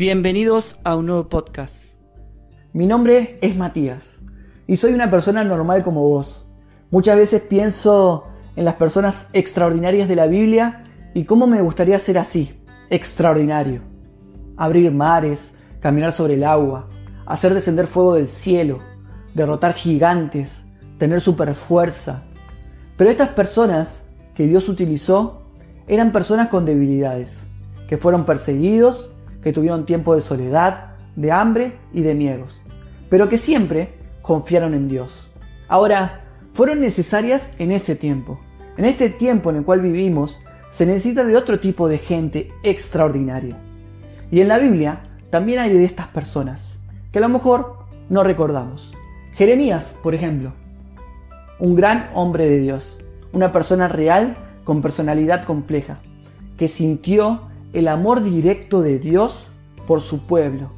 Bienvenidos a un nuevo podcast. Mi nombre es Matías y soy una persona normal como vos. Muchas veces pienso en las personas extraordinarias de la Biblia y cómo me gustaría ser así, extraordinario. Abrir mares, caminar sobre el agua, hacer descender fuego del cielo, derrotar gigantes, tener superfuerza. Pero estas personas que Dios utilizó eran personas con debilidades, que fueron perseguidos que tuvieron tiempo de soledad, de hambre y de miedos, pero que siempre confiaron en Dios. Ahora, fueron necesarias en ese tiempo. En este tiempo en el cual vivimos, se necesita de otro tipo de gente extraordinaria. Y en la Biblia también hay de estas personas, que a lo mejor no recordamos. Jeremías, por ejemplo, un gran hombre de Dios, una persona real con personalidad compleja, que sintió el amor directo de Dios por su pueblo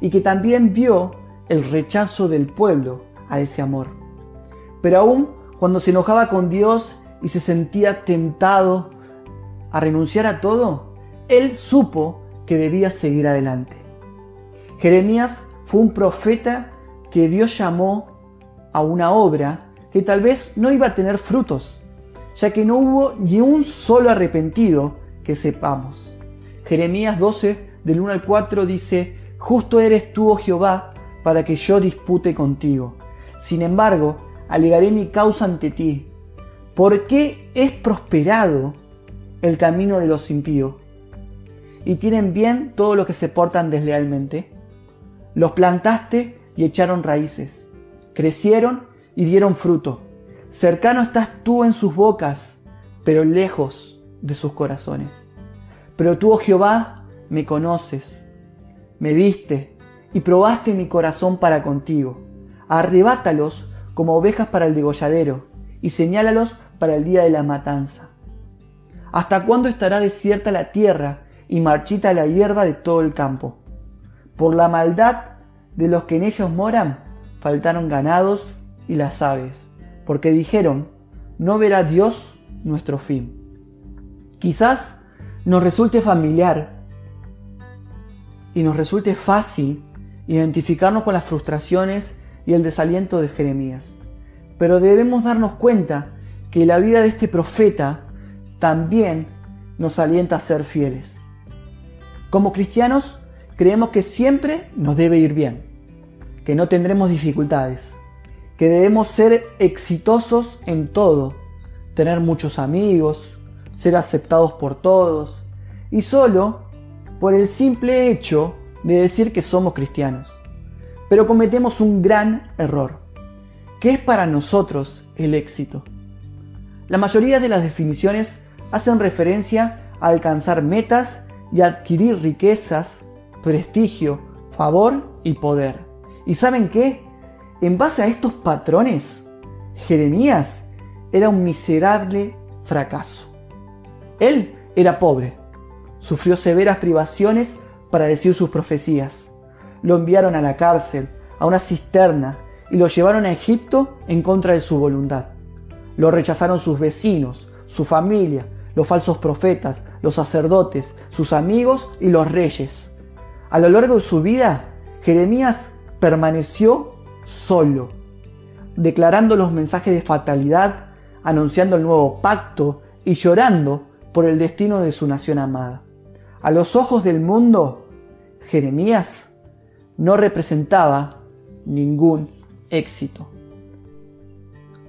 y que también vio el rechazo del pueblo a ese amor. Pero aún cuando se enojaba con Dios y se sentía tentado a renunciar a todo, él supo que debía seguir adelante. Jeremías fue un profeta que Dios llamó a una obra que tal vez no iba a tener frutos, ya que no hubo ni un solo arrepentido que sepamos. Jeremías 12, del 1 al 4 dice, Justo eres tú, oh Jehová, para que yo dispute contigo. Sin embargo, alegaré mi causa ante ti. ¿Por qué es prosperado el camino de los impíos? ¿Y tienen bien todos los que se portan deslealmente? Los plantaste y echaron raíces. Crecieron y dieron fruto. Cercano estás tú en sus bocas, pero lejos de sus corazones. Pero tú, oh Jehová, me conoces, me viste y probaste mi corazón para contigo. Arrebátalos como ovejas para el degolladero y señálalos para el día de la matanza. ¿Hasta cuándo estará desierta la tierra y marchita la hierba de todo el campo? Por la maldad de los que en ellos moran, faltaron ganados y las aves, porque dijeron, no verá Dios nuestro fin. Quizás nos resulte familiar y nos resulte fácil identificarnos con las frustraciones y el desaliento de Jeremías. Pero debemos darnos cuenta que la vida de este profeta también nos alienta a ser fieles. Como cristianos creemos que siempre nos debe ir bien, que no tendremos dificultades, que debemos ser exitosos en todo, tener muchos amigos, ser aceptados por todos, y solo por el simple hecho de decir que somos cristianos. Pero cometemos un gran error. ¿Qué es para nosotros el éxito? La mayoría de las definiciones hacen referencia a alcanzar metas y adquirir riquezas, prestigio, favor y poder. ¿Y saben qué? En base a estos patrones, Jeremías era un miserable fracaso. Él era pobre, sufrió severas privaciones para decir sus profecías. Lo enviaron a la cárcel, a una cisterna, y lo llevaron a Egipto en contra de su voluntad. Lo rechazaron sus vecinos, su familia, los falsos profetas, los sacerdotes, sus amigos y los reyes. A lo largo de su vida, Jeremías permaneció solo, declarando los mensajes de fatalidad, anunciando el nuevo pacto y llorando por el destino de su nación amada. A los ojos del mundo, Jeremías no representaba ningún éxito.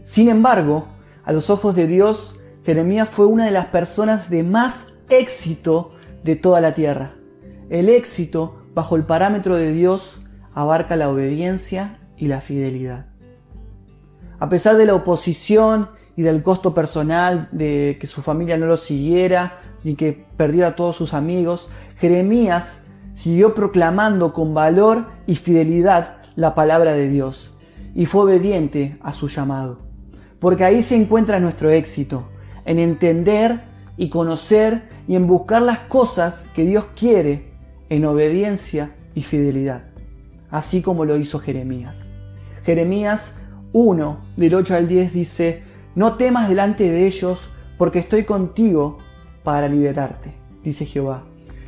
Sin embargo, a los ojos de Dios, Jeremías fue una de las personas de más éxito de toda la tierra. El éxito, bajo el parámetro de Dios, abarca la obediencia y la fidelidad. A pesar de la oposición y del costo personal de que su familia no lo siguiera ni que perdiera a todos sus amigos, Jeremías siguió proclamando con valor y fidelidad la palabra de Dios y fue obediente a su llamado. Porque ahí se encuentra nuestro éxito, en entender y conocer y en buscar las cosas que Dios quiere en obediencia y fidelidad, así como lo hizo Jeremías. Jeremías 1 del 8 al 10 dice, no temas delante de ellos, porque estoy contigo para liberarte, dice Jehová.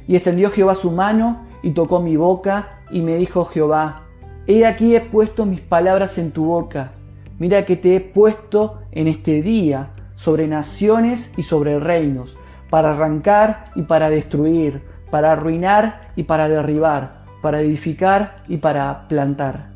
Y extendió Jehová su mano y tocó mi boca y me dijo Jehová, He aquí he puesto mis palabras en tu boca. Mira que te he puesto en este día sobre naciones y sobre reinos, para arrancar y para destruir, para arruinar y para derribar, para edificar y para plantar.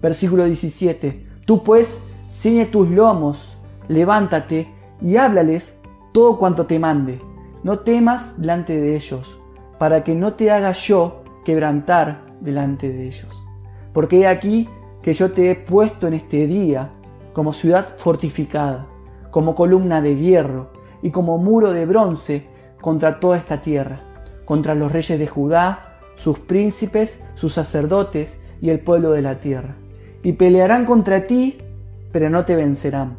Versículo 17. Tú pues ciñe tus lomos, levántate y háblales todo cuanto te mande. No temas delante de ellos, para que no te haga yo quebrantar delante de ellos. Porque he aquí que yo te he puesto en este día como ciudad fortificada, como columna de hierro y como muro de bronce contra toda esta tierra, contra los reyes de Judá, sus príncipes, sus sacerdotes y el pueblo de la tierra. Y pelearán contra ti, pero no te vencerán,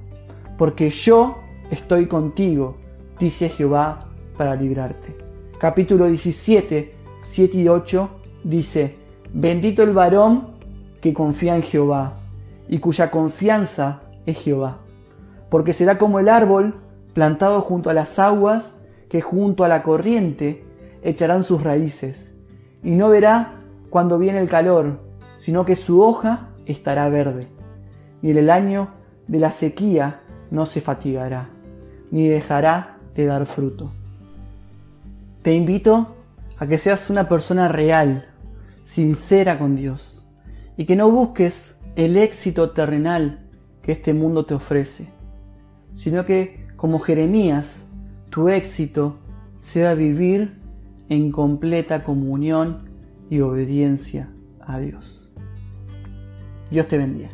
porque yo estoy contigo, dice Jehová, para librarte. Capítulo 17, 7 y 8 dice, Bendito el varón que confía en Jehová y cuya confianza es Jehová, porque será como el árbol plantado junto a las aguas que junto a la corriente echarán sus raíces, y no verá cuando viene el calor, sino que su hoja estará verde, y en el año de la sequía no se fatigará, ni dejará de dar fruto. Te invito a que seas una persona real, sincera con Dios, y que no busques el éxito terrenal que este mundo te ofrece, sino que, como Jeremías, tu éxito sea vivir en completa comunión y obediencia a Dios. Dios te bendiga.